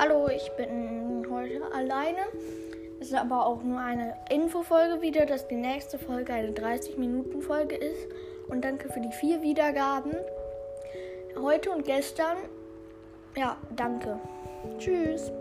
Hallo, ich bin heute alleine. Es ist aber auch nur eine Infofolge wieder, dass die nächste Folge eine 30-Minuten-Folge ist. Und danke für die vier Wiedergaben. Heute und gestern. Ja, danke. Tschüss.